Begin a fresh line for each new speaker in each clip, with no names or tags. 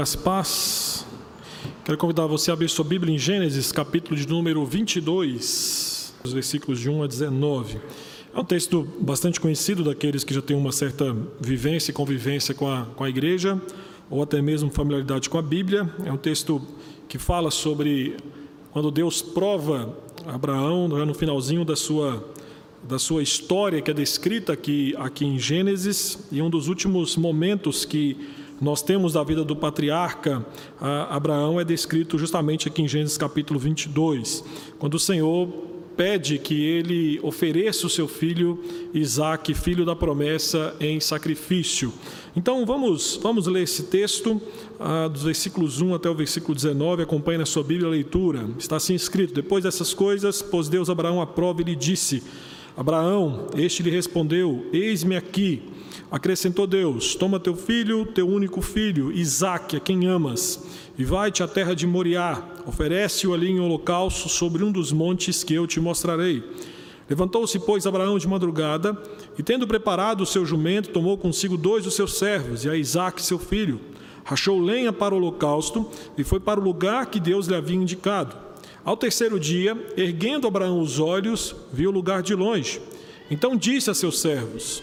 Graça e paz. Quero convidar você a abrir sua Bíblia em Gênesis, capítulo de número 22, os versículos de 1 a 19. É um texto bastante conhecido daqueles que já têm uma certa vivência e convivência com a, com a igreja, ou até mesmo familiaridade com a Bíblia. É um texto que fala sobre quando Deus prova Abraão no finalzinho da sua, da sua história, que é descrita aqui, aqui em Gênesis, e um dos últimos momentos que nós temos da vida do patriarca Abraão é descrito justamente aqui em Gênesis capítulo 22, quando o Senhor pede que ele ofereça o seu filho Isaque, filho da promessa, em sacrifício. Então vamos, vamos ler esse texto, ah, dos versículos 1 até o versículo 19, acompanhe na sua Bíblia a leitura. Está assim escrito: Depois dessas coisas, pôs Deus Abraão à prova e lhe disse: Abraão, este lhe respondeu: Eis-me aqui. Acrescentou Deus: Toma teu filho, teu único filho, Isaque, a quem amas, e vai-te à terra de Moriá, oferece-o ali em holocausto sobre um dos montes que eu te mostrarei. Levantou-se, pois, Abraão de madrugada, e tendo preparado o seu jumento, tomou consigo dois dos seus servos, e a Isaque, seu filho. Rachou lenha para o holocausto, e foi para o lugar que Deus lhe havia indicado. Ao terceiro dia, erguendo Abraão os olhos, viu o lugar de longe. Então disse a seus servos: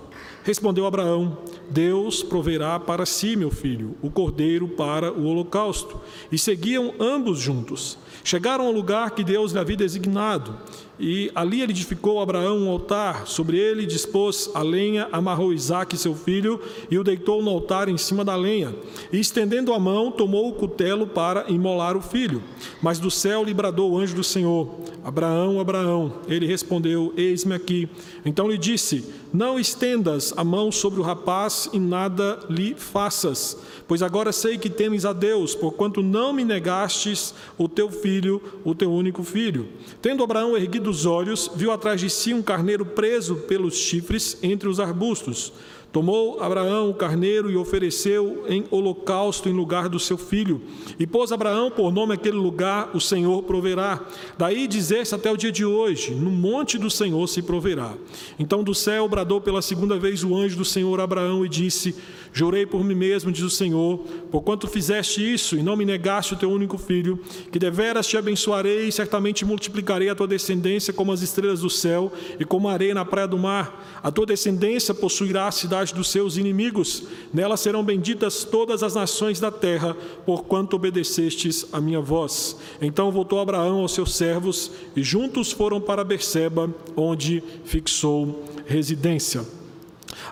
Respondeu Abraão: Deus proverá para si, meu filho, o cordeiro para o holocausto. E seguiam ambos juntos. Chegaram ao lugar que Deus lhe havia designado, e ali ele edificou Abraão um altar. Sobre ele dispôs a lenha, amarrou Isaque, seu filho, e o deitou no altar em cima da lenha. E estendendo a mão, tomou o cutelo para imolar o filho. Mas do céu lhe bradou o anjo do Senhor: Abraão, Abraão. Ele respondeu: Eis-me aqui. Então lhe disse: Não estendas a mão sobre o rapaz e nada lhe faças, pois agora sei que temes a Deus, porquanto não me negastes o teu filho, o teu único filho. Tendo Abraão erguido os olhos, viu atrás de si um carneiro preso pelos chifres entre os arbustos. Tomou Abraão o carneiro e ofereceu em holocausto em lugar do seu filho. E pôs Abraão por nome aquele lugar, o Senhor proverá. Daí dizer-se até o dia de hoje: no monte do Senhor se proverá. Então do céu bradou pela segunda vez o anjo do Senhor Abraão e disse: Jurei por mim mesmo, diz o Senhor, porquanto fizeste isso e não me negaste o teu único filho, que deveras te abençoarei e certamente multiplicarei a tua descendência como as estrelas do céu e como a areia na praia do mar. A tua descendência possuirá a cidade dos seus inimigos, nela serão benditas todas as nações da terra, porquanto obedecestes a minha voz. Então voltou Abraão aos seus servos e juntos foram para Berseba, onde fixou residência.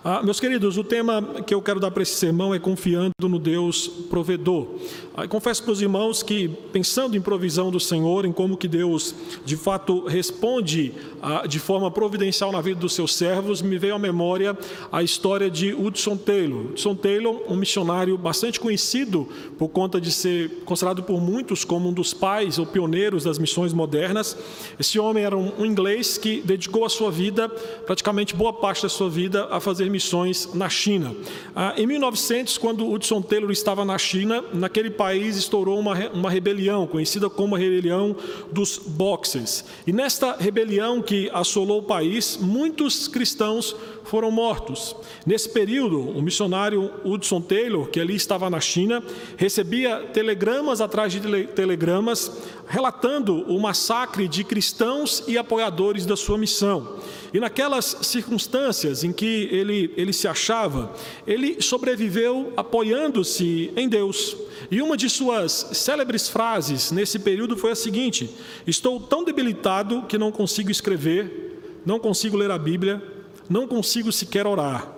Ah, meus queridos, o tema que eu quero dar para esse sermão é confiando no Deus provedor. Ah, confesso para os irmãos que, pensando em provisão do Senhor, em como que Deus de fato responde ah, de forma providencial na vida dos seus servos, me veio à memória a história de Hudson Taylor. Hudson Taylor, um missionário bastante conhecido por conta de ser considerado por muitos como um dos pais ou pioneiros das missões modernas. Esse homem era um inglês que dedicou a sua vida, praticamente boa parte da sua vida, a fazer missões na China. Ah, em 1900, quando Hudson Taylor estava na China, naquele país estourou uma, uma rebelião, conhecida como a rebelião dos Boxers. E nesta rebelião que assolou o país, muitos cristãos foram mortos. Nesse período, o missionário Hudson Taylor, que ali estava na China, recebia telegramas atrás de telegramas relatando o massacre de cristãos e apoiadores da sua missão. E naquelas circunstâncias em que ele, ele se achava, ele sobreviveu apoiando-se em Deus. E uma de suas célebres frases nesse período foi a seguinte: Estou tão debilitado que não consigo escrever, não consigo ler a Bíblia, não consigo sequer orar,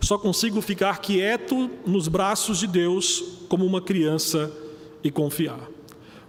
só consigo ficar quieto nos braços de Deus como uma criança e confiar.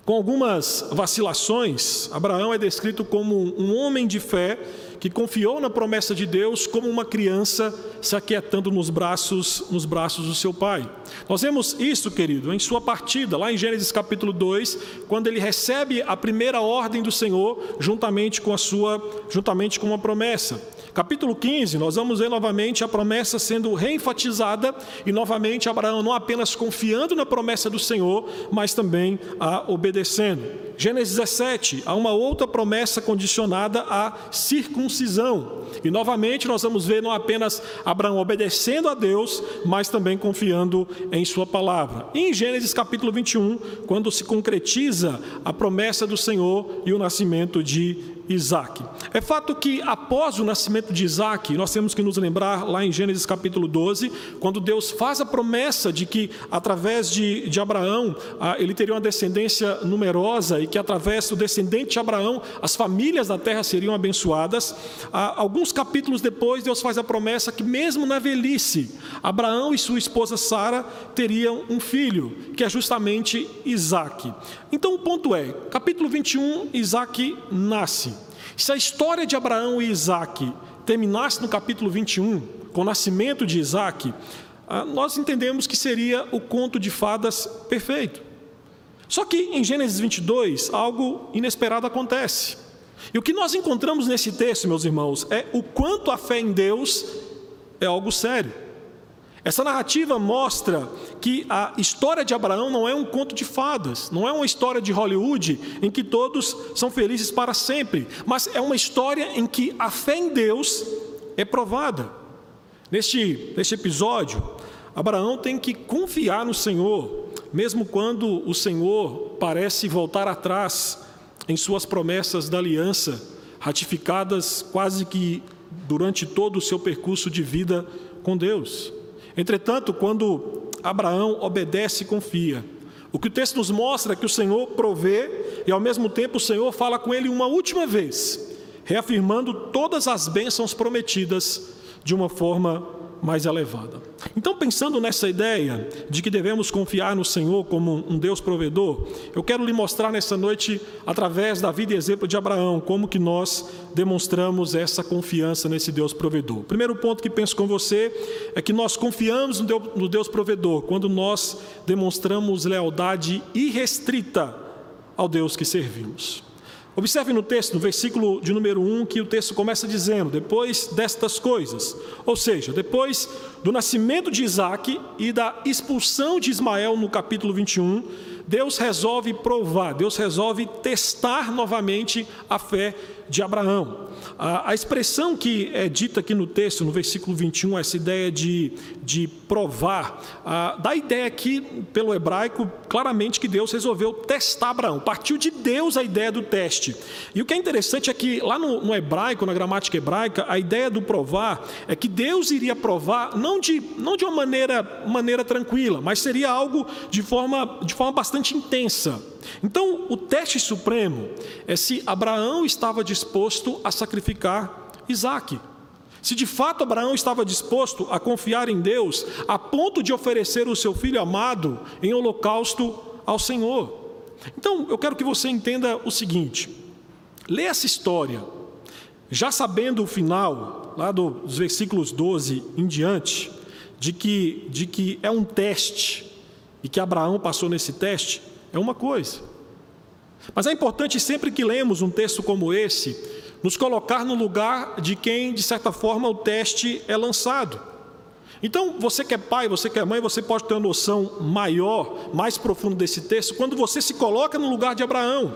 Com algumas vacilações, Abraão é descrito como um homem de fé que confiou na promessa de Deus como uma criança se aquietando nos braços, nos braços do seu pai. Nós vemos isso, querido, em sua partida, lá em Gênesis capítulo 2, quando ele recebe a primeira ordem do Senhor juntamente com a sua, juntamente com uma promessa. Capítulo 15, nós vamos ver novamente a promessa sendo reenfatizada e novamente Abraão não apenas confiando na promessa do Senhor, mas também a obedecendo. Gênesis 17, há uma outra promessa condicionada à circuncisão. E novamente nós vamos ver não apenas Abraão obedecendo a Deus, mas também confiando em Sua palavra. E em Gênesis capítulo 21, quando se concretiza a promessa do Senhor e o nascimento de Isaac. É fato que após o nascimento de Isaac, nós temos que nos lembrar lá em Gênesis capítulo 12, quando Deus faz a promessa de que através de, de Abraão ele teria uma descendência numerosa e que através do descendente de Abraão as famílias da terra seriam abençoadas. Alguns capítulos depois, Deus faz a promessa que mesmo na velhice, Abraão e sua esposa Sara teriam um filho, que é justamente Isaac. Então o ponto é, capítulo 21, Isaac nasce. Se a história de Abraão e Isaac terminasse no capítulo 21, com o nascimento de Isaac, ah, nós entendemos que seria o conto de fadas perfeito. Só que em Gênesis 22, algo inesperado acontece. E o que nós encontramos nesse texto, meus irmãos, é o quanto a fé em Deus é algo sério. Essa narrativa mostra que a história de Abraão não é um conto de fadas, não é uma história de Hollywood em que todos são felizes para sempre, mas é uma história em que a fé em Deus é provada. Neste, neste episódio, Abraão tem que confiar no Senhor, mesmo quando o Senhor parece voltar atrás em suas promessas da aliança, ratificadas quase que durante todo o seu percurso de vida com Deus. Entretanto, quando Abraão obedece e confia, o que o texto nos mostra é que o Senhor provê e ao mesmo tempo o Senhor fala com ele uma última vez, reafirmando todas as bênçãos prometidas de uma forma mais elevada. Então, pensando nessa ideia de que devemos confiar no Senhor como um Deus provedor, eu quero lhe mostrar nessa noite, através da vida e exemplo de Abraão, como que nós demonstramos essa confiança nesse Deus provedor. O primeiro ponto que penso com você é que nós confiamos no Deus provedor quando nós demonstramos lealdade irrestrita ao Deus que servimos. Observe no texto, no versículo de número 1, que o texto começa dizendo: depois destas coisas, ou seja, depois do nascimento de Isaac e da expulsão de Ismael no capítulo 21, Deus resolve provar, Deus resolve testar novamente a fé de Abraão. A, a, expressão que é dita aqui no texto, no versículo 21, essa ideia de, de provar, a, dá a ideia aqui, pelo hebraico, claramente que Deus resolveu testar Abraão. Partiu de Deus a ideia do teste. E o que é interessante é que, lá no, no hebraico, na gramática hebraica, a ideia do provar é que Deus iria provar, não de, não de uma maneira, maneira tranquila, mas seria algo de forma, de forma bastante intensa. Então, o teste supremo é se Abraão estava disposto a sacrificar Isaac. Se de fato Abraão estava disposto a confiar em Deus, a ponto de oferecer o seu filho amado em holocausto ao Senhor. Então, eu quero que você entenda o seguinte: lê essa história, já sabendo o final, lá dos versículos 12 em diante, de que, de que é um teste e que Abraão passou nesse teste, é uma coisa. Mas é importante sempre que lemos um texto como esse, nos colocar no lugar de quem, de certa forma, o teste é lançado. Então, você que é pai, você que é mãe, você pode ter uma noção maior, mais profunda desse texto, quando você se coloca no lugar de Abraão.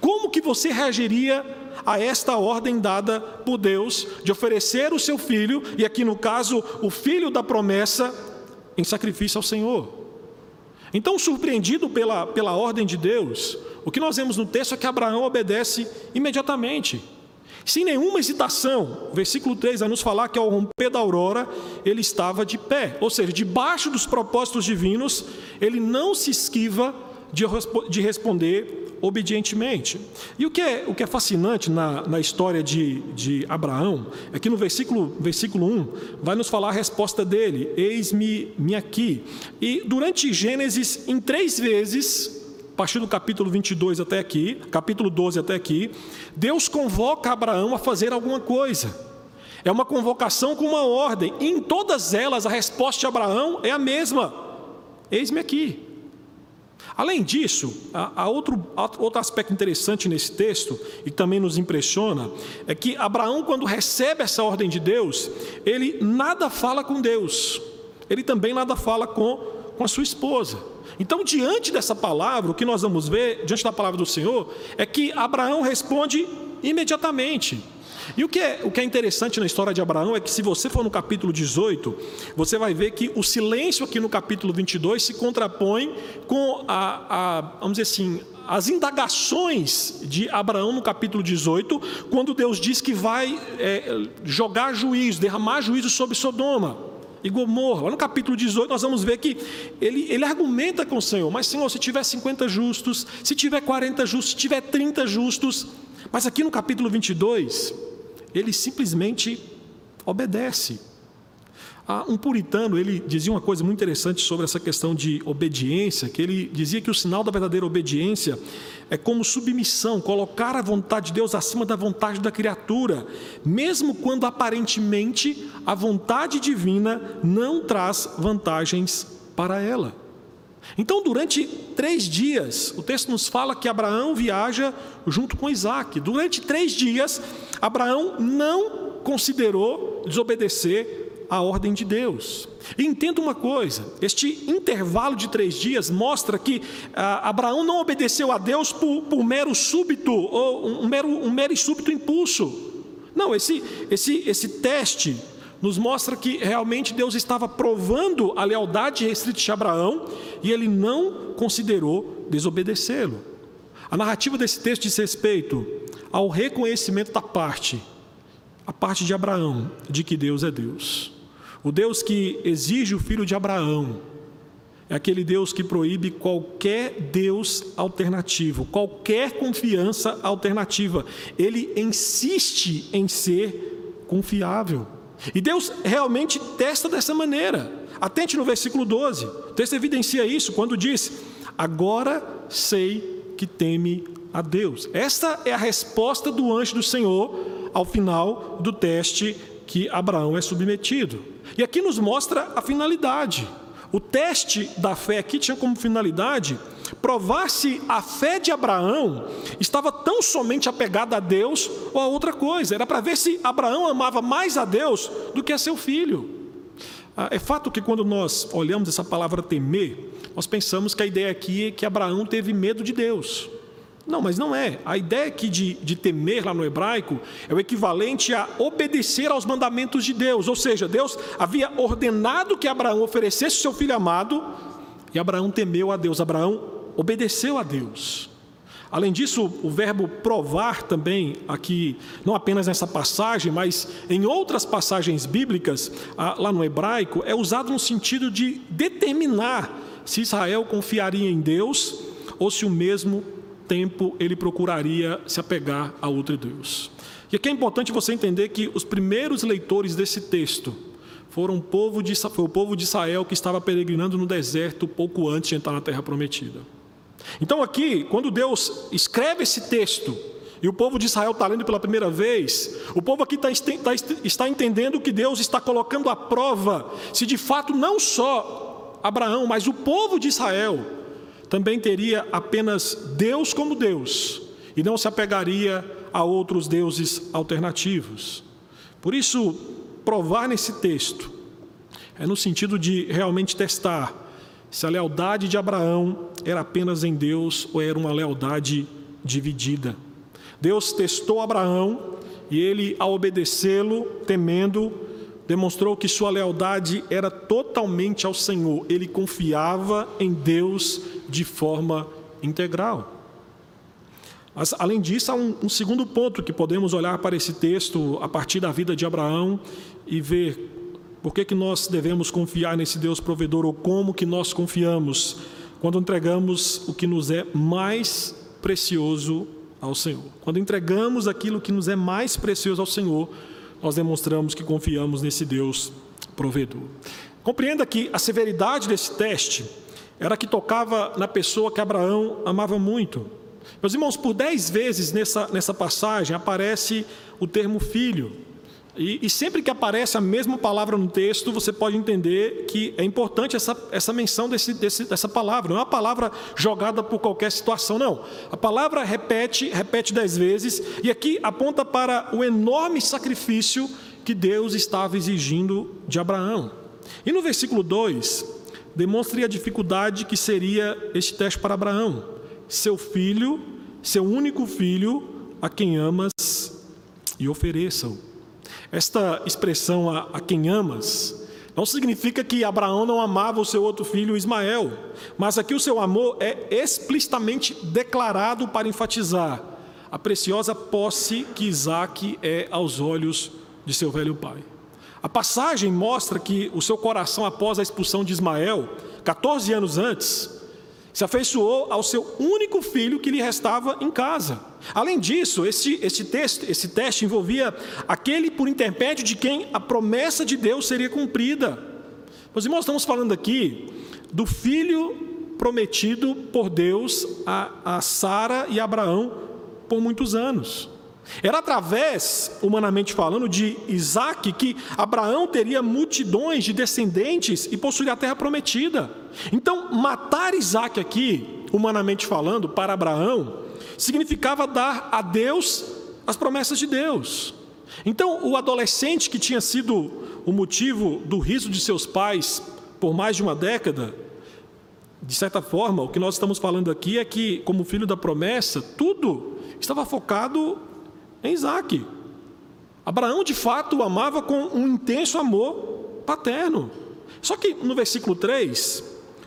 Como que você reagiria a esta ordem dada por Deus de oferecer o seu filho, e aqui no caso, o filho da promessa, em sacrifício ao Senhor? Então, surpreendido pela, pela ordem de Deus, o que nós vemos no texto é que Abraão obedece imediatamente, sem nenhuma hesitação. O versículo 3 vai nos falar que ao romper da aurora, ele estava de pé, ou seja, debaixo dos propósitos divinos, ele não se esquiva de, de responder obedientemente. E o que é, o que é fascinante na, na história de, de Abraão é que no versículo, versículo 1 vai nos falar a resposta dele: Eis-me me aqui. E durante Gênesis, em três vezes, partir do capítulo 22 até aqui, capítulo 12 até aqui, Deus convoca Abraão a fazer alguma coisa. É uma convocação com uma ordem, e em todas elas a resposta de Abraão é a mesma: eis-me aqui. Além disso, há outro, outro aspecto interessante nesse texto, e também nos impressiona, é que Abraão, quando recebe essa ordem de Deus, ele nada fala com Deus, ele também nada fala com, com a sua esposa. Então, diante dessa palavra, o que nós vamos ver, diante da palavra do Senhor, é que Abraão responde imediatamente. E o que, é, o que é interessante na história de Abraão é que, se você for no capítulo 18, você vai ver que o silêncio aqui no capítulo 22 se contrapõe com a, a vamos dizer assim, as indagações de Abraão no capítulo 18, quando Deus diz que vai é, jogar juízo, derramar juízo sobre Sodoma e Gomorra. Lá no capítulo 18 nós vamos ver que ele, ele argumenta com o Senhor, mas Senhor, se tiver 50 justos, se tiver 40 justos, se tiver 30 justos, mas aqui no capítulo 22, ele simplesmente obedece. Ah, um puritano, ele dizia uma coisa muito interessante sobre essa questão de obediência, que ele dizia que o sinal da verdadeira obediência é como submissão, colocar a vontade de Deus acima da vontade da criatura, mesmo quando aparentemente a vontade divina não traz vantagens para ela. Então, durante três dias, o texto nos fala que Abraão viaja junto com Isaac. Durante três dias, Abraão não considerou desobedecer a ordem de Deus. E entenda uma coisa: este intervalo de três dias mostra que ah, Abraão não obedeceu a Deus por, por mero súbito, ou um mero, um mero súbito impulso. Não, esse, esse, esse teste nos mostra que realmente Deus estava provando a lealdade restrita de Abraão e ele não considerou desobedecê-lo. A narrativa desse texto diz respeito ao reconhecimento da parte, a parte de Abraão, de que Deus é Deus. O Deus que exige o filho de Abraão é aquele Deus que proíbe qualquer Deus alternativo, qualquer confiança alternativa. Ele insiste em ser confiável. E Deus realmente testa dessa maneira. Atente no versículo 12. O texto evidencia isso quando diz: Agora sei que teme a Deus. Esta é a resposta do anjo do Senhor ao final do teste que Abraão é submetido. E aqui nos mostra a finalidade. O teste da fé aqui tinha como finalidade provar se a fé de Abraão estava tão somente apegada a Deus ou a outra coisa. Era para ver se Abraão amava mais a Deus do que a seu filho. Ah, é fato que quando nós olhamos essa palavra temer, nós pensamos que a ideia aqui é que Abraão teve medo de Deus. Não, mas não é. A ideia aqui de, de temer lá no hebraico é o equivalente a obedecer aos mandamentos de Deus. Ou seja, Deus havia ordenado que Abraão oferecesse o seu filho amado e Abraão temeu a Deus. Abraão obedeceu a Deus. Além disso, o verbo provar também, aqui, não apenas nessa passagem, mas em outras passagens bíblicas, lá no hebraico, é usado no sentido de determinar se Israel confiaria em Deus ou se o mesmo tempo ele procuraria se apegar a outro Deus. E aqui é importante você entender que os primeiros leitores desse texto foram o povo de, foi o povo de Israel que estava peregrinando no deserto pouco antes de entrar na terra prometida. Então, aqui, quando Deus escreve esse texto, e o povo de Israel está lendo pela primeira vez, o povo aqui está, está, está entendendo que Deus está colocando à prova se de fato não só Abraão, mas o povo de Israel também teria apenas Deus como Deus e não se apegaria a outros deuses alternativos. Por isso, provar nesse texto é no sentido de realmente testar se a lealdade de Abraão era apenas em Deus ou era uma lealdade dividida. Deus testou Abraão e ele, ao obedecê-lo, temendo, demonstrou que sua lealdade era totalmente ao Senhor. Ele confiava em Deus de forma integral. Mas, além disso, há um, um segundo ponto que podemos olhar para esse texto a partir da vida de Abraão e ver por que, que nós devemos confiar nesse Deus provedor ou como que nós confiamos quando entregamos o que nos é mais precioso ao Senhor. Quando entregamos aquilo que nos é mais precioso ao Senhor, nós demonstramos que confiamos nesse Deus provedor. Compreenda que a severidade desse teste era que tocava na pessoa que Abraão amava muito. Meus irmãos, por dez vezes nessa, nessa passagem aparece o termo filho. E, e, sempre que aparece a mesma palavra no texto, você pode entender que é importante essa, essa menção desse, desse, dessa palavra. Não é uma palavra jogada por qualquer situação, não. A palavra repete, repete dez vezes, e aqui aponta para o enorme sacrifício que Deus estava exigindo de Abraão. E no versículo 2, demonstra a dificuldade que seria este teste para Abraão. Seu filho, seu único filho, a quem amas, e ofereça-o. Esta expressão, a, a quem amas, não significa que Abraão não amava o seu outro filho Ismael, mas aqui o seu amor é explicitamente declarado para enfatizar a preciosa posse que Isaac é aos olhos de seu velho pai. A passagem mostra que o seu coração, após a expulsão de Ismael, 14 anos antes, se afeiçoou ao seu único filho que lhe restava em casa. Além disso, esse, esse, texto, esse teste envolvia aquele por intermédio de quem a promessa de Deus seria cumprida. Meus irmãos, estamos falando aqui do filho prometido por Deus a, a Sara e Abraão por muitos anos. Era através, humanamente falando, de Isaac que Abraão teria multidões de descendentes e possuiria a terra prometida. Então, matar Isaac aqui, humanamente falando, para Abraão, significava dar a Deus as promessas de Deus. Então, o adolescente que tinha sido o motivo do riso de seus pais por mais de uma década, de certa forma, o que nós estamos falando aqui é que, como filho da promessa, tudo estava focado em Isaac. Abraão, de fato, o amava com um intenso amor paterno. Só que no versículo 3,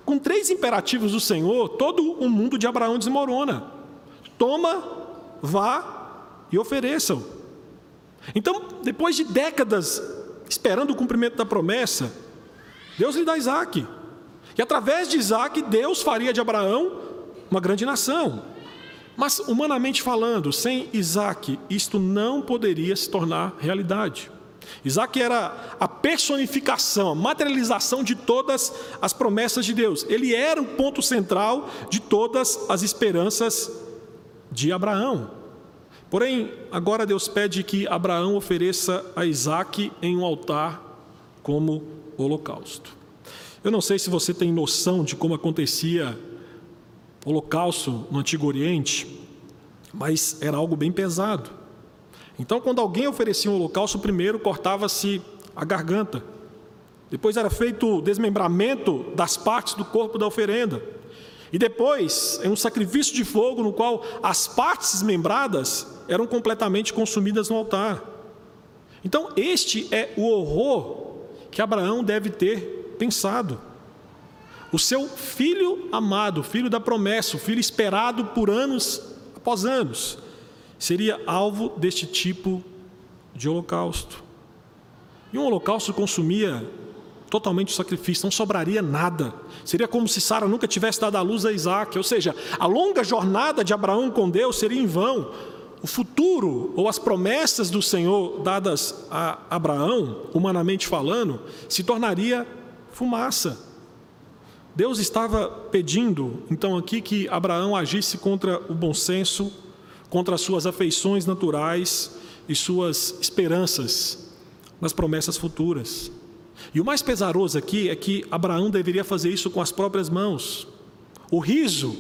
com três imperativos do Senhor, todo o mundo de Abraão desmorona. Toma, vá e ofereçam. Então, depois de décadas esperando o cumprimento da promessa, Deus lhe dá Isaac. E através de Isaac, Deus faria de Abraão uma grande nação. Mas, humanamente falando, sem Isaac, isto não poderia se tornar realidade. Isaac era a personificação, a materialização de todas as promessas de Deus. Ele era o ponto central de todas as esperanças de Abraão. Porém, agora Deus pede que Abraão ofereça a Isaac em um altar como holocausto. Eu não sei se você tem noção de como acontecia holocausto no Antigo Oriente, mas era algo bem pesado. Então, quando alguém oferecia um holocausto, primeiro cortava-se a garganta, depois era feito o desmembramento das partes do corpo da oferenda, e depois é um sacrifício de fogo no qual as partes desmembradas eram completamente consumidas no altar. Então, este é o horror que Abraão deve ter pensado. O seu filho amado, filho da promessa, o filho esperado por anos após anos, seria alvo deste tipo de holocausto. E um holocausto consumia totalmente o sacrifício, não sobraria nada. Seria como se Sara nunca tivesse dado a luz a Isaac, ou seja, a longa jornada de Abraão com Deus seria em vão. O futuro ou as promessas do Senhor dadas a Abraão, humanamente falando, se tornaria fumaça. Deus estava pedindo, então, aqui que Abraão agisse contra o bom senso, contra as suas afeições naturais e suas esperanças nas promessas futuras. E o mais pesaroso aqui é que Abraão deveria fazer isso com as próprias mãos. O riso,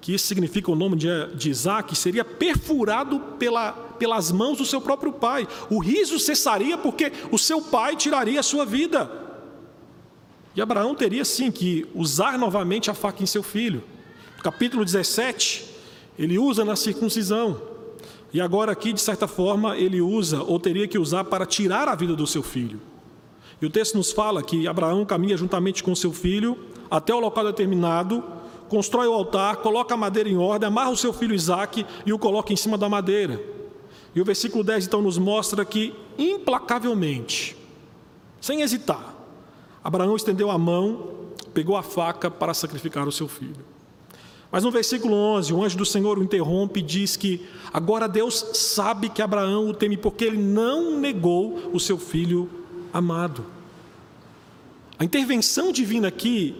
que isso significa o nome de, Isaac, seria perfurado pela, pelas mãos do seu próprio pai. O riso cessaria porque o seu pai tiraria a sua vida. E Abraão teria sim que usar novamente a faca em seu filho. No capítulo 17, ele usa na circuncisão. E agora, aqui, de certa forma, ele usa, ou teria que usar, para tirar a vida do seu filho. E o texto nos fala que Abraão caminha juntamente com seu filho até o local determinado, constrói o altar, coloca a madeira em ordem, amarra o seu filho Isaque e o coloca em cima da madeira. E o versículo 10 então nos mostra que, implacavelmente, sem hesitar, Abraão estendeu a mão, pegou a faca para sacrificar o seu filho. Mas no versículo 11, o anjo do Senhor o interrompe e diz que agora Deus sabe que Abraão o teme porque ele não negou o seu filho amado. A intervenção divina aqui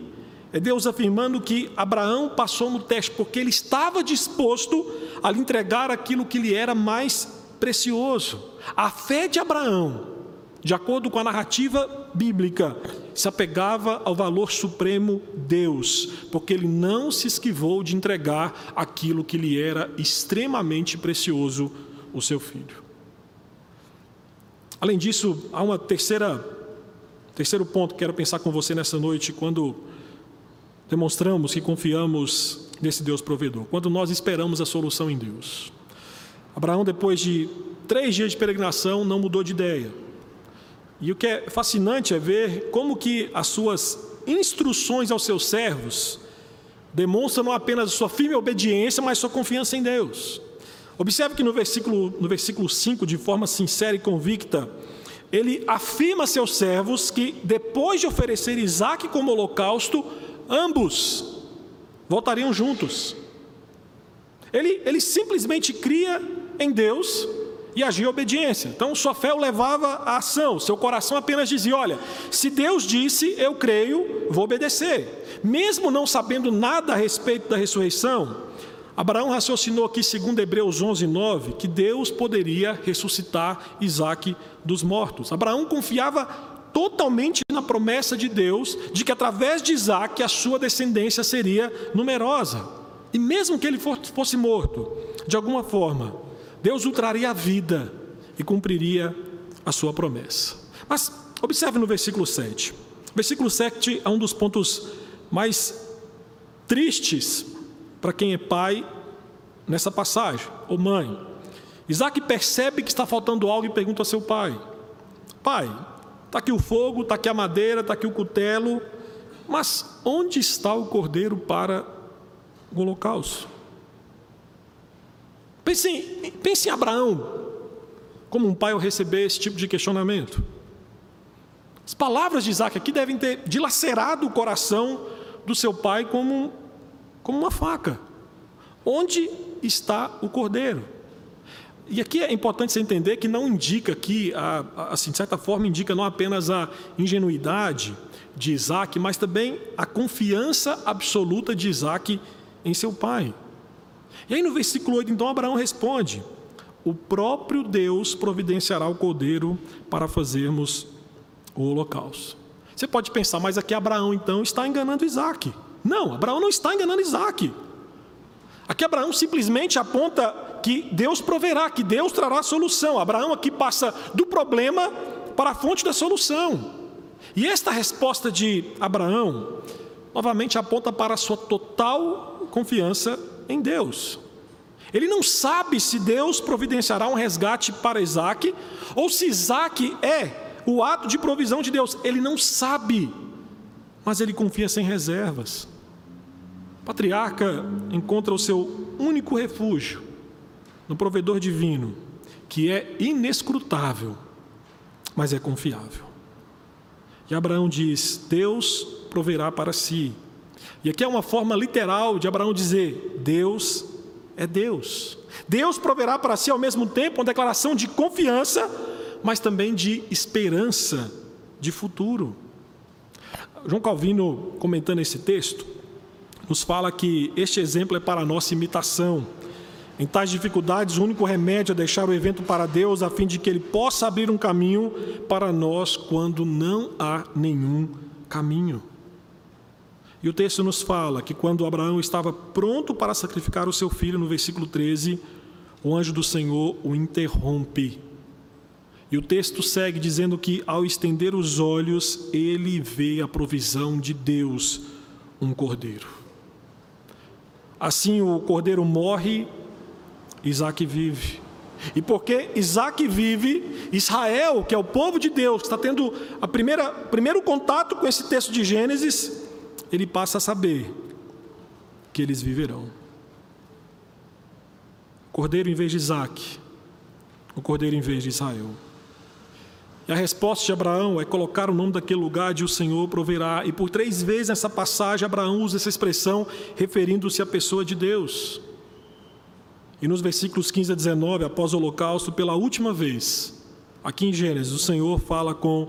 É Deus afirmando que Abraão passou no teste porque ele estava disposto a lhe entregar aquilo que lhe era mais precioso. A fé de Abraão, de acordo com a narrativa bíblica, se apegava ao valor supremo Deus, porque ele não se esquivou de entregar aquilo que lhe era extremamente precioso, o seu filho. Além disso, há uma terceira terceiro ponto que quero pensar com você nessa noite, quando demonstramos que confiamos nesse Deus provedor, quando nós esperamos a solução em Deus. Abraão, depois de três dias de peregrinação, não mudou de ideia. E o que é fascinante é ver como que as suas instruções aos seus servos demonstram não apenas sua firme obediência, mas sua confiança em Deus. Observe que no versículo, no versículo 5, de forma sincera e convicta, ele afirma a seus servos que depois de oferecer Isaac como holocausto, ambos voltariam juntos. Ele, ele simplesmente cria em Deus e agia em obediência. Então, sua fé o levava à ação, seu coração apenas dizia: Olha, se Deus disse, eu creio, vou obedecer. Mesmo não sabendo nada a respeito da ressurreição, Abraão raciocinou aqui, segundo Hebreus 11, 9, que Deus poderia ressuscitar Isaac dos mortos. Abraão confiava totalmente na promessa de Deus de que através de Isaac a sua descendência seria numerosa. E mesmo que ele fosse morto, de alguma forma, Deus o traria à vida e cumpriria a sua promessa. Mas observe no versículo 7. O versículo 7 é um dos pontos mais tristes para quem é pai nessa passagem, ou mãe. Isaac percebe que está faltando algo e pergunta ao seu pai: Pai, está aqui o fogo, está aqui a madeira, está aqui o cutelo, mas onde está o cordeiro para o holocausto? Pense em, pense em Abraão, como um pai ao receber esse tipo de questionamento. As palavras de Isaac aqui devem ter dilacerado o coração do seu pai como como uma faca. Onde está o cordeiro? E aqui é importante você entender que não indica aqui, assim, de certa forma, indica não apenas a ingenuidade de Isaac, mas também a confiança absoluta de Isaac em seu pai. E aí no versículo 8, então, Abraão responde: O próprio Deus providenciará o cordeiro para fazermos o holocausto. Você pode pensar, mas aqui Abraão então está enganando Isaac. Não, Abraão não está enganando Isaac. Aqui Abraão simplesmente aponta que Deus proverá, que Deus trará a solução. Abraão aqui passa do problema para a fonte da solução. E esta resposta de Abraão, novamente aponta para a sua total confiança em Deus. Ele não sabe se Deus providenciará um resgate para Isaac, ou se Isaac é o ato de provisão de Deus. Ele não sabe mas ele confia sem reservas. O patriarca encontra o seu único refúgio no provedor divino, que é inescrutável, mas é confiável. E Abraão diz: Deus proverá para si. E aqui é uma forma literal de Abraão dizer: Deus é Deus. Deus proverá para si ao mesmo tempo uma declaração de confiança, mas também de esperança de futuro. João Calvino, comentando esse texto, nos fala que este exemplo é para a nossa imitação. Em tais dificuldades, o único remédio é deixar o evento para Deus, a fim de que Ele possa abrir um caminho para nós quando não há nenhum caminho. E o texto nos fala que quando Abraão estava pronto para sacrificar o seu filho, no versículo 13, o anjo do Senhor o interrompe e o texto segue dizendo que, ao estender os olhos, ele vê a provisão de Deus, um cordeiro. Assim o cordeiro morre, Isaac vive. E porque Isaac vive, Israel, que é o povo de Deus, que está tendo primeira primeiro contato com esse texto de Gênesis, ele passa a saber que eles viverão. Cordeiro em vez de Isaac, o cordeiro em vez de Israel. E a resposta de Abraão é colocar o nome daquele lugar de o Senhor proverá. E por três vezes nessa passagem, Abraão usa essa expressão referindo-se à pessoa de Deus. E nos versículos 15 a 19, após o holocausto, pela última vez, aqui em Gênesis, o Senhor fala com,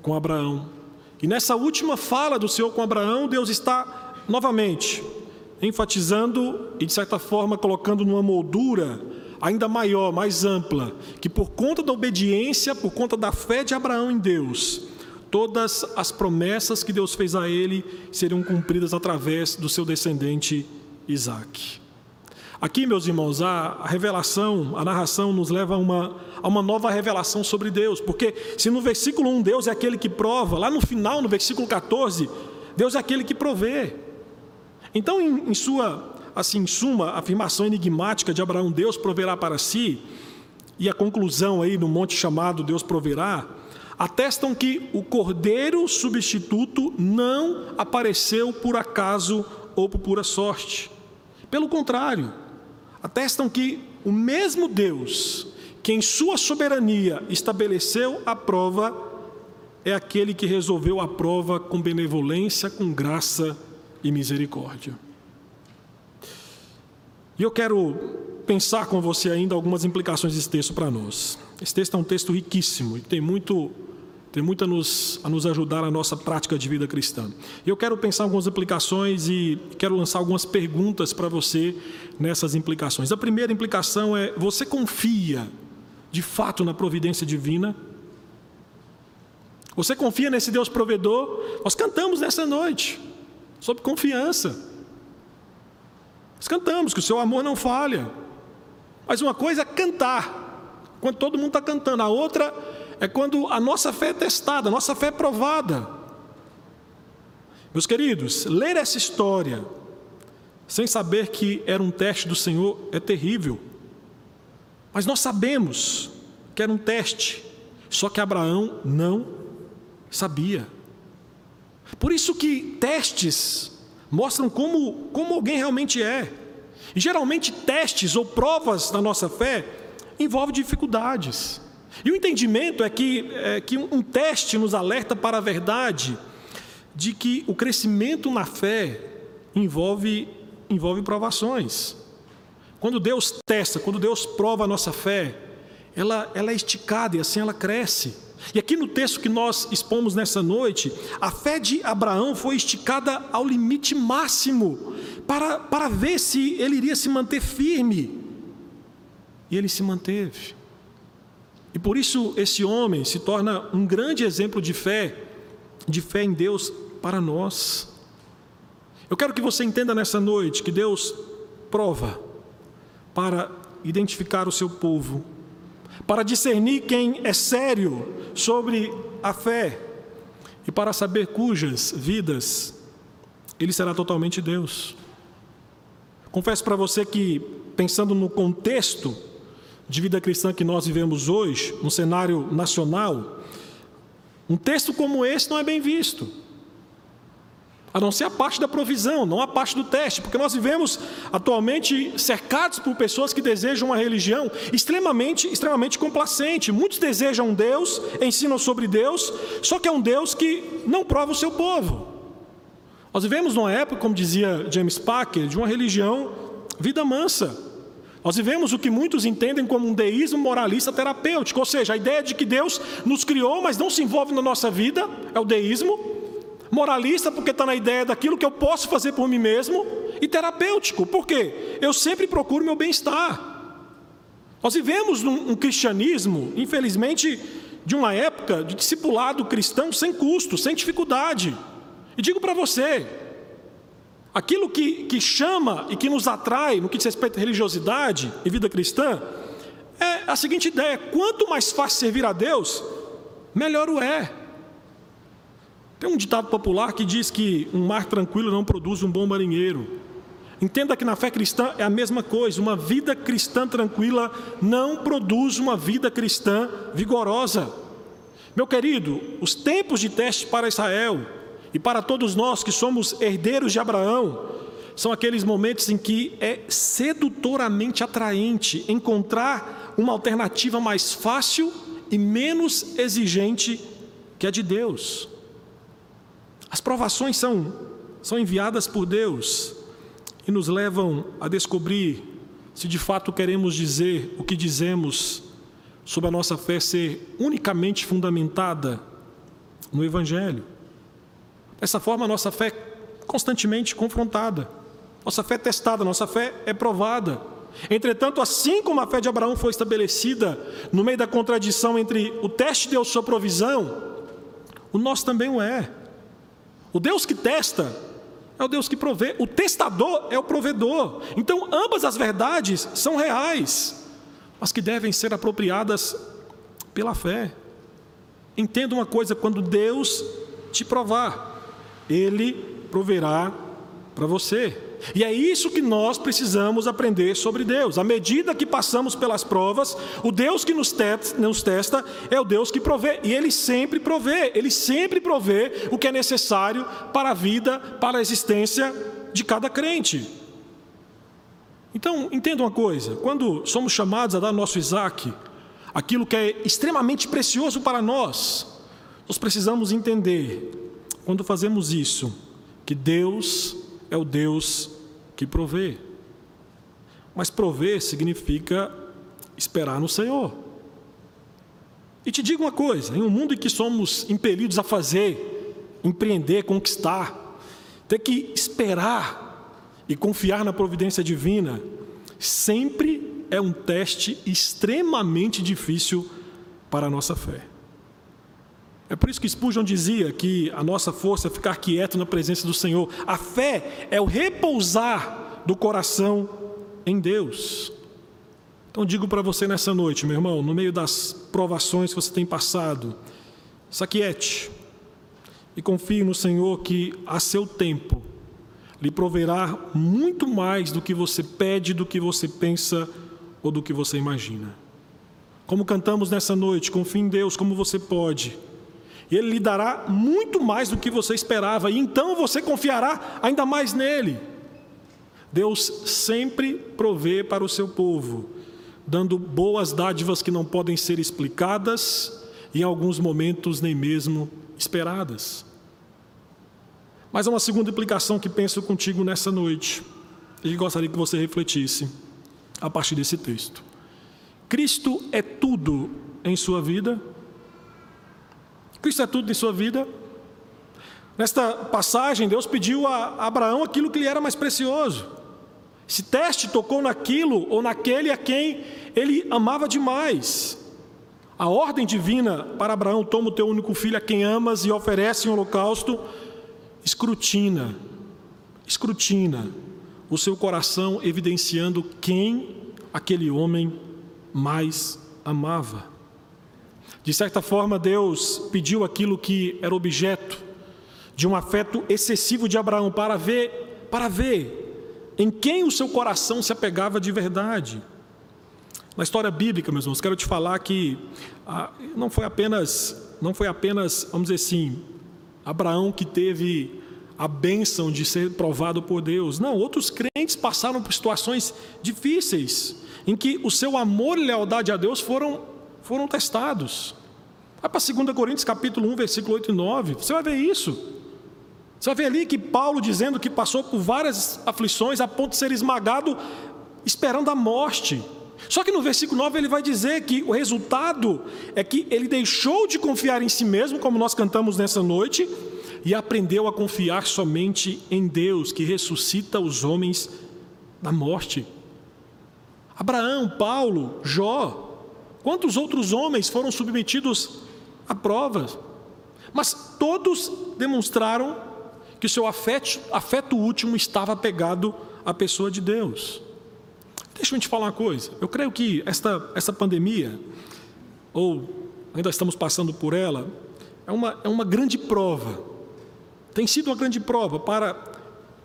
com Abraão E nessa última fala do Senhor com Abraão, Deus está novamente enfatizando e, de certa forma, colocando numa moldura ainda maior, mais ampla, que por conta da obediência, por conta da fé de Abraão em Deus, todas as promessas que Deus fez a ele seriam cumpridas através do seu descendente Isaac. Aqui, meus irmãos, a revelação, a narração nos leva a uma, a uma nova revelação sobre Deus, porque se no versículo 1 Deus é aquele que prova, lá no final, no versículo 14, Deus é aquele que provê. Então, em, em sua, assim, em suma, afirmação enigmática de Abraão, Deus proverá para si, e a conclusão aí no monte chamado Deus proverá, atestam que o cordeiro substituto não apareceu por acaso ou por pura sorte. Pelo contrário, atestam que o mesmo Deus, que em sua soberania estabeleceu a prova, é aquele que resolveu a prova com benevolência, com graça e misericórdia. E eu quero pensar com você ainda algumas implicações desse texto para nós. Esse texto é um texto riquíssimo e tem muito tem muito a nos, a nos ajudar na nossa prática de vida cristã. Eu quero pensar algumas implicações e quero lançar algumas perguntas para você nessas implicações. A primeira implicação é: você confia de fato na providência divina? Você confia nesse Deus provedor? Nós cantamos nessa noite, sob confiança. Nós cantamos que o seu amor não falha. Mas uma coisa é cantar, quando todo mundo está cantando, a outra é quando a nossa fé é testada, a nossa fé é provada. Meus queridos, ler essa história sem saber que era um teste do Senhor é terrível. Mas nós sabemos que era um teste, só que Abraão não sabia. Por isso que testes mostram como, como alguém realmente é. E geralmente testes ou provas da nossa fé envolvem dificuldades. E o entendimento é que, é que um teste nos alerta para a verdade de que o crescimento na fé envolve, envolve provações. Quando Deus testa, quando Deus prova a nossa fé, ela, ela é esticada e assim ela cresce. E aqui no texto que nós expomos nessa noite, a fé de Abraão foi esticada ao limite máximo para, para ver se ele iria se manter firme. E ele se manteve. E por isso esse homem se torna um grande exemplo de fé, de fé em Deus para nós. Eu quero que você entenda nessa noite que Deus prova para identificar o seu povo, para discernir quem é sério sobre a fé e para saber cujas vidas ele será totalmente Deus. Confesso para você que, pensando no contexto de vida cristã que nós vivemos hoje, no cenário nacional, um texto como esse não é bem visto. A não ser a parte da provisão, não a parte do teste, porque nós vivemos atualmente cercados por pessoas que desejam uma religião extremamente, extremamente complacente. Muitos desejam Deus, ensinam sobre Deus, só que é um Deus que não prova o seu povo. Nós vivemos numa época, como dizia James Packer, de uma religião vida mansa. Nós vivemos o que muitos entendem como um deísmo moralista terapêutico, ou seja, a ideia de que Deus nos criou, mas não se envolve na nossa vida, é o deísmo. Moralista, porque está na ideia daquilo que eu posso fazer por mim mesmo, e terapêutico, por quê? Eu sempre procuro meu bem-estar. Nós vivemos um cristianismo, infelizmente, de uma época de discipulado cristão sem custo, sem dificuldade. E digo para você, Aquilo que, que chama e que nos atrai no que diz respeito à religiosidade e vida cristã é a seguinte ideia: quanto mais fácil servir a Deus, melhor o é. Tem um ditado popular que diz que um mar tranquilo não produz um bom marinheiro. Entenda que na fé cristã é a mesma coisa. Uma vida cristã tranquila não produz uma vida cristã vigorosa. Meu querido, os tempos de teste para Israel e para todos nós que somos herdeiros de Abraão, são aqueles momentos em que é sedutoramente atraente encontrar uma alternativa mais fácil e menos exigente que a de Deus. As provações são, são enviadas por Deus e nos levam a descobrir se de fato queremos dizer o que dizemos sobre a nossa fé ser unicamente fundamentada no Evangelho. Dessa forma, a nossa fé é constantemente confrontada, nossa fé é testada, nossa fé é provada. Entretanto, assim como a fé de Abraão foi estabelecida no meio da contradição entre o teste de Deus sua provisão, o nosso também o é. O Deus que testa é o Deus que provê, o testador é o provedor. Então, ambas as verdades são reais, mas que devem ser apropriadas pela fé. Entenda uma coisa: quando Deus te provar, Ele proverá para você. E é isso que nós precisamos aprender sobre Deus. À medida que passamos pelas provas, o Deus que nos, testa é o Deus que provê. E Ele sempre provê, Ele sempre provê o que é necessário para a vida, para a existência de cada crente. Então, entenda uma coisa: quando somos chamados a dar nosso Isaac, aquilo que é extremamente precioso para nós, nós precisamos entender, quando fazemos isso, que Deus é o Deus que provê. Mas prover significa esperar no Senhor. E te digo uma coisa: em um mundo em que somos impelidos a fazer, empreender, conquistar, ter que esperar e confiar na providência divina, sempre é um teste extremamente difícil para a nossa fé. É por isso que Spurgeon dizia que a nossa força é ficar quieto na presença do Senhor. A fé é o repousar do coração em Deus. Então digo para você nessa noite, meu irmão, no meio das provações que você tem passado, saquiete e confie no Senhor que a seu tempo lhe proverá muito mais do que você pede, do que você pensa ou do que você imagina. Como cantamos nessa noite, confie em Deus como você pode Ele lhe dará muito mais do que você esperava, e então você confiará ainda mais nele. Deus sempre provê para o seu povo, dando boas dádivas que não podem ser explicadas e em alguns momentos nem mesmo esperadas. Mas há uma segunda implicação que penso contigo nessa noite, e gostaria que você refletisse a partir desse texto. Cristo é tudo em sua vida? Cristo é tudo em sua vida. Nesta passagem, Deus pediu a Abraão aquilo que lhe era mais precioso. Esse teste tocou naquilo ou naquele a quem ele amava demais. A ordem divina para Abraão: toma o teu único filho a quem amas e oferece um holocausto, escrutina, escrutina o seu coração, evidenciando quem aquele homem mais amava. De certa forma, Deus pediu aquilo que era objeto de um afeto excessivo de Abraão para ver, para ver em quem o seu coração se apegava de verdade. Na história bíblica, meus irmãos, quero te falar que ah, não foi apenas, não foi apenas, vamos dizer assim, Abraão que teve a bênção de ser provado por Deus. Não, outros crentes passaram por situações difíceis em que o seu amor e lealdade a Deus foram foram testados. Vai para 2 Coríntios capítulo 1, versículo 8 e 9. Você vai ver isso. Você vai ver ali que Paulo dizendo que passou por várias aflições a ponto de ser esmagado, esperando a morte. Só que no versículo 9 ele vai dizer que o resultado é que ele deixou de confiar em si mesmo, como nós cantamos nessa noite, e aprendeu a confiar somente em Deus, que ressuscita os homens da morte. Abraão, Paulo, Jó, quantos outros homens foram submetidos a provas. Mas todos demonstraram que o seu afeto, afeto último estava apegado à pessoa de Deus. Deixa eu te falar uma coisa. Eu creio que esta, essa pandemia, ou ainda estamos passando por ela, é uma, é uma grande prova. Tem sido uma grande prova para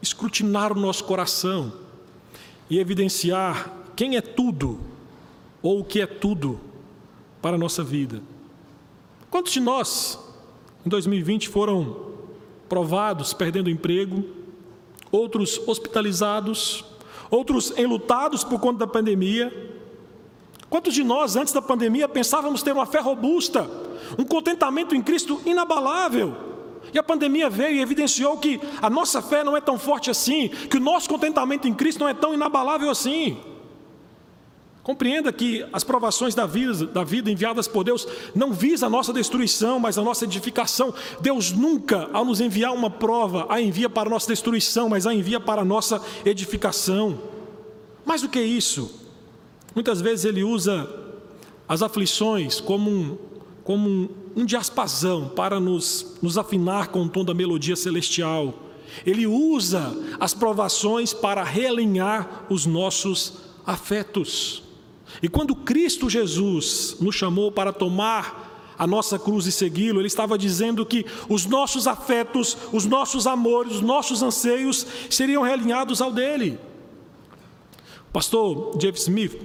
escrutinar o nosso coração e evidenciar quem é tudo ou o que é tudo para a nossa vida. Quantos de nós, em 2020, foram provados, perdendo emprego, outros hospitalizados, outros enlutados por conta da pandemia? Quantos de nós, antes da pandemia, pensávamos ter uma fé robusta, um contentamento em Cristo inabalável? E a pandemia veio e evidenciou que a nossa fé não é tão forte assim, que o nosso contentamento em Cristo não é tão inabalável assim. Compreenda que as provações da vida, da vida enviadas por Deus não visam a nossa destruição, mas a nossa edificação. Deus nunca, ao nos enviar uma prova, a envia para a nossa destruição, mas a envia para a nossa edificação. Mais do que isso, muitas vezes Ele usa as aflições como um, como um, um diaspasão para nos, nos afinar com o tom da melodia celestial. Ele usa as provações para realinhar os nossos afetos. E quando Cristo Jesus nos chamou para tomar a nossa cruz e segui-lo, ele estava dizendo que os nossos afetos, os nossos amores, os nossos anseios seriam realinhados ao dele. O pastor Jeff Smith,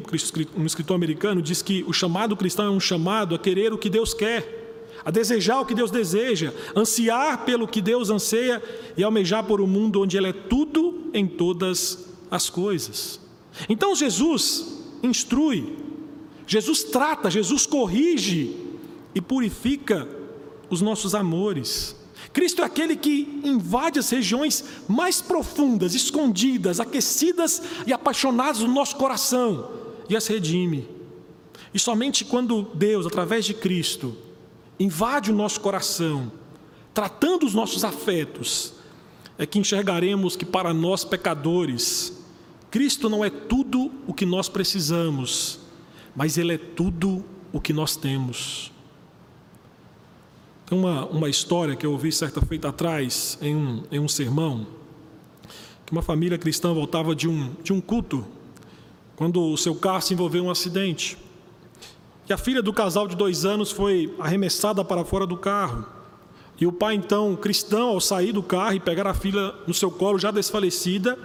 um escritor americano, diz que o chamado cristão é um chamado a querer o que Deus quer, a desejar o que Deus deseja, ansiar pelo que Deus anseia e almejar por um mundo onde Ele é tudo em todas as coisas. Então Jesus instrui, Jesus trata, Jesus corrige e purifica os nossos amores. Cristo é aquele que invade as regiões mais profundas, escondidas, aquecidas e apaixonadas do nosso coração e as redime. E somente quando Deus, através de Cristo, invade o nosso coração, tratando os nossos afetos, é que enxergaremos que para nós pecadores, Cristo não é tudo o que nós precisamos, mas Ele é tudo o que nós temos. Tem uma, uma história que eu ouvi certa feita atrás, em um, em um sermão, que uma família cristã voltava de um, de um culto, quando o seu carro se envolveu em um acidente. E a filha do casal de dois anos foi arremessada para fora do carro. E o pai, então, cristão, ao sair do carro e pegar a filha no seu colo, já desfalecida,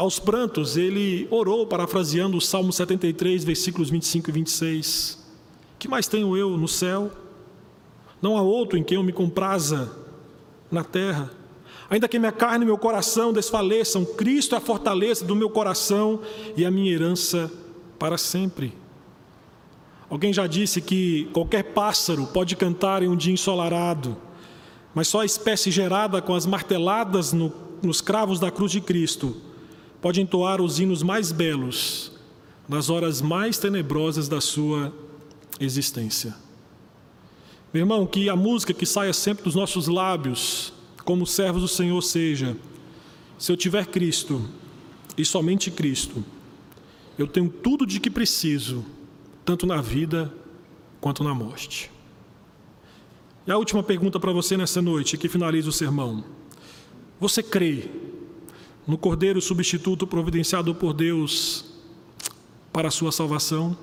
aos prantos, ele orou, parafraseando o Salmo 73, versículos 25 e 26. Que mais tenho eu no céu? Não há outro em quem eu me compraza na terra. Ainda que minha carne e meu coração desfaleçam, Cristo é a fortaleza do meu coração e a minha herança para sempre. Alguém já disse que qualquer pássaro pode cantar em um dia ensolarado, mas só a espécie gerada com as marteladas no, nos cravos da cruz de Cristo pode entoar os hinos mais belos nas horas mais tenebrosas da sua existência. Meu irmão, que a música que saia sempre dos nossos lábios, como servos do Senhor, seja: se eu tiver Cristo e somente Cristo, eu tenho tudo de que preciso, tanto na vida quanto na morte. E a última pergunta para você nessa noite, que finaliza o sermão: Você crê no Cordeiro substituto providenciado por Deus para a sua salvação?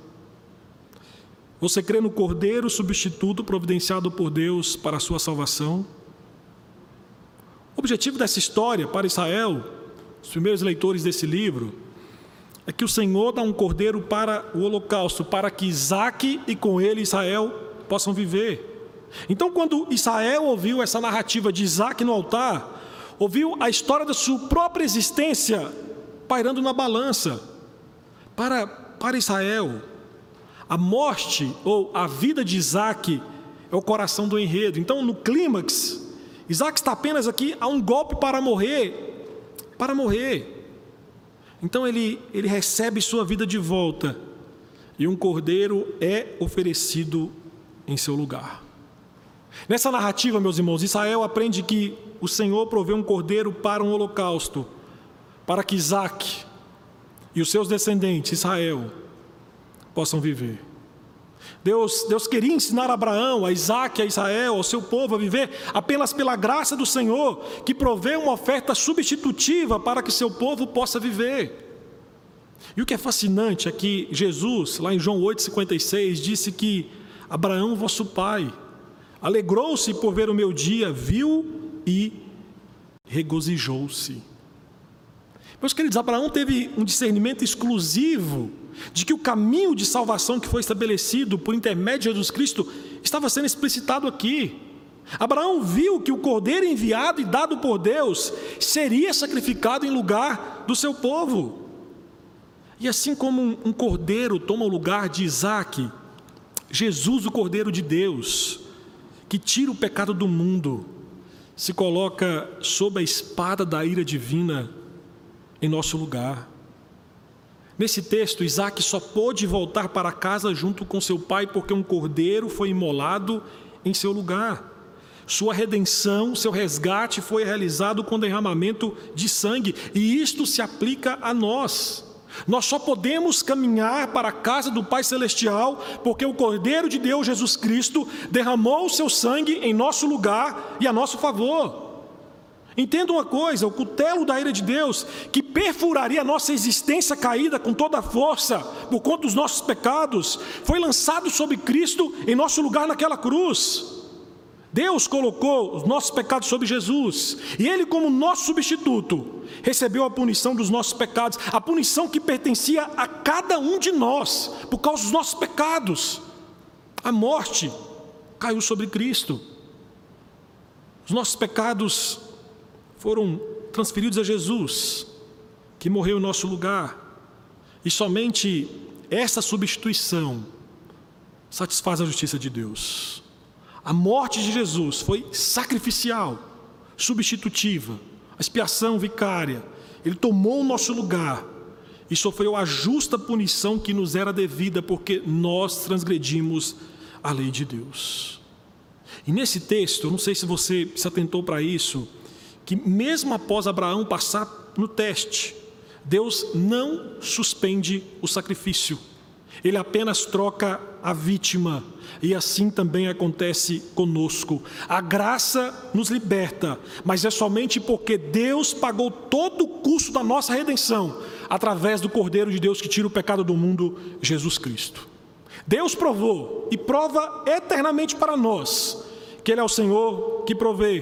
Você crê no Cordeiro substituto providenciado por Deus para a sua salvação? O objetivo dessa história para Israel, os primeiros leitores desse livro, é que o Senhor dá um cordeiro para o holocausto, para que Isaac e com ele Israel possam viver. Então, quando Israel ouviu essa narrativa de Isaac no altar, ouviu a história da sua própria existência pairando na balança. Para, para Israel, a morte ou a vida de Isaac é o coração do enredo. Então, no clímax, Isaac está apenas aqui a um golpe para morrer. Para morrer. Então, ele, ele recebe sua vida de volta. E um cordeiro é oferecido em seu lugar. Nessa narrativa, meus irmãos, Israel aprende que o Senhor provê um cordeiro para um holocausto, para que Isaac e os seus descendentes, Israel, possam viver. Deus, Deus queria ensinar a Abraão, a Isaac, a Israel, ao seu povo a viver apenas pela graça do Senhor, que provê uma oferta substitutiva para que seu povo possa viver. E o que é fascinante é que Jesus, lá em João 8,56, disse que Abraão, vosso pai, alegrou-se por ver o meu dia, viu e regozijou-se. Meus queridos, Abraão teve um discernimento exclusivo de que o caminho de salvação que foi estabelecido por intermédio de Jesus Cristo estava sendo explicitado aqui. Abraão viu que o cordeiro enviado e dado por Deus seria sacrificado em lugar do seu povo. E assim como um cordeiro toma o lugar de Isaac, Jesus, o cordeiro de Deus, que tira o pecado do mundo, se coloca sob a espada da ira divina em nosso lugar. Nesse texto, Isaac só pôde voltar para casa junto com seu pai porque um cordeiro foi imolado em seu lugar. Sua redenção, seu resgate foi realizado com derramamento de sangue, e isto se aplica a nós. Nós só podemos caminhar para a casa do Pai Celestial porque o Cordeiro de Deus, Jesus Cristo, derramou o seu sangue em nosso lugar e a nosso favor. Entenda uma coisa: o cutelo da ira de Deus, que perfuraria a nossa existência caída com toda a força por conta dos nossos pecados, foi lançado sobre Cristo em nosso lugar naquela cruz. Deus colocou os nossos pecados sobre Jesus, e Ele, como nosso substituto, recebeu a punição dos nossos pecados, a punição que pertencia a cada um de nós, por causa dos nossos pecados. A morte caiu sobre Cristo. Os nossos pecados foram transferidos a Jesus, que morreu em nosso lugar, e somente essa substituição satisfaz a justiça de Deus. A morte de Jesus foi sacrificial, substitutiva, expiação vicária. Ele tomou o nosso lugar e sofreu a justa punição que nos era devida, porque nós transgredimos a lei de Deus. E nesse texto, não sei se você se atentou para isso, que mesmo após Abraão passar no teste, Deus não suspende o sacrifício, ele apenas troca a vítima e assim também acontece conosco. A graça nos liberta, mas é somente porque Deus pagou todo o custo da nossa redenção através do Cordeiro de Deus que tira o pecado do mundo, Jesus Cristo. Deus provou e prova eternamente para nós que Ele é o Senhor que provê,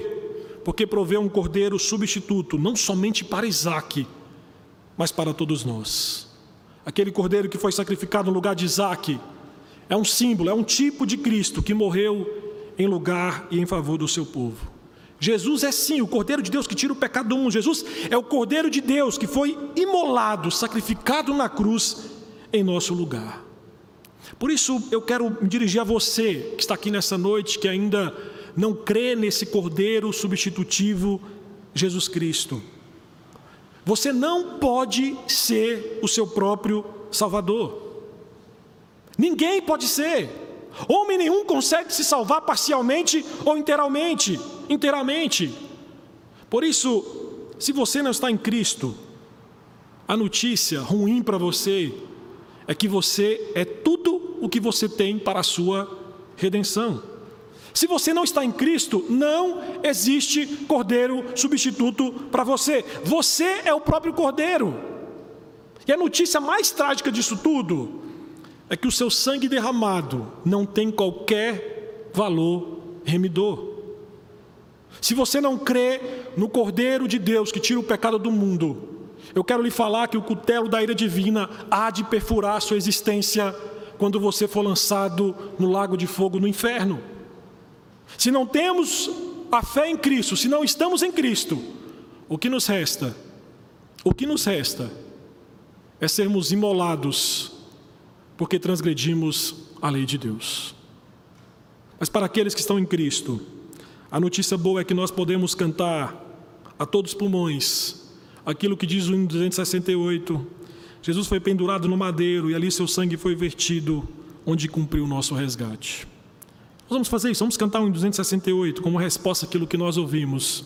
porque proveu um cordeiro substituto, não somente para Isaac, mas para todos nós. Aquele cordeiro que foi sacrificado no lugar de Isaac é um símbolo, é um tipo de Cristo que morreu em lugar e em favor do seu povo. Jesus é sim o Cordeiro de Deus que tira o pecado do mundo. Jesus é o Cordeiro de Deus que foi imolado, sacrificado na cruz em nosso lugar. Por isso eu quero me dirigir a você que está aqui nessa noite, que ainda não crê nesse Cordeiro substitutivo, Jesus Cristo. Você não pode ser o seu próprio Salvador. Ninguém pode ser. Homem nenhum consegue se salvar parcialmente ou inteiramente, inteiramente. Por isso, se você não está em Cristo, a notícia ruim para você é que você é tudo o que você tem para a sua redenção. Se você não está em Cristo, não existe cordeiro substituto para você. Você é o próprio cordeiro. E a notícia mais trágica disso tudo é que o seu sangue derramado não tem qualquer valor remidor. Se você não crê no Cordeiro de Deus que tira o pecado do mundo, eu quero lhe falar que o cutelo da ira divina há de perfurar sua existência quando você for lançado no lago de fogo no inferno. Se não temos a fé em Cristo, se não estamos em Cristo, o que nos resta? O que nos resta é sermos imolados porque transgredimos a lei de Deus. Mas para aqueles que estão em Cristo, a notícia boa é que nós podemos cantar a todos os pulmões aquilo que diz o hino 268. Jesus foi pendurado no madeiro e ali seu sangue foi vertido, onde cumpriu o nosso resgate. Nós vamos fazer isso, vamos cantar o hino 268 como resposta àquilo que nós ouvimos.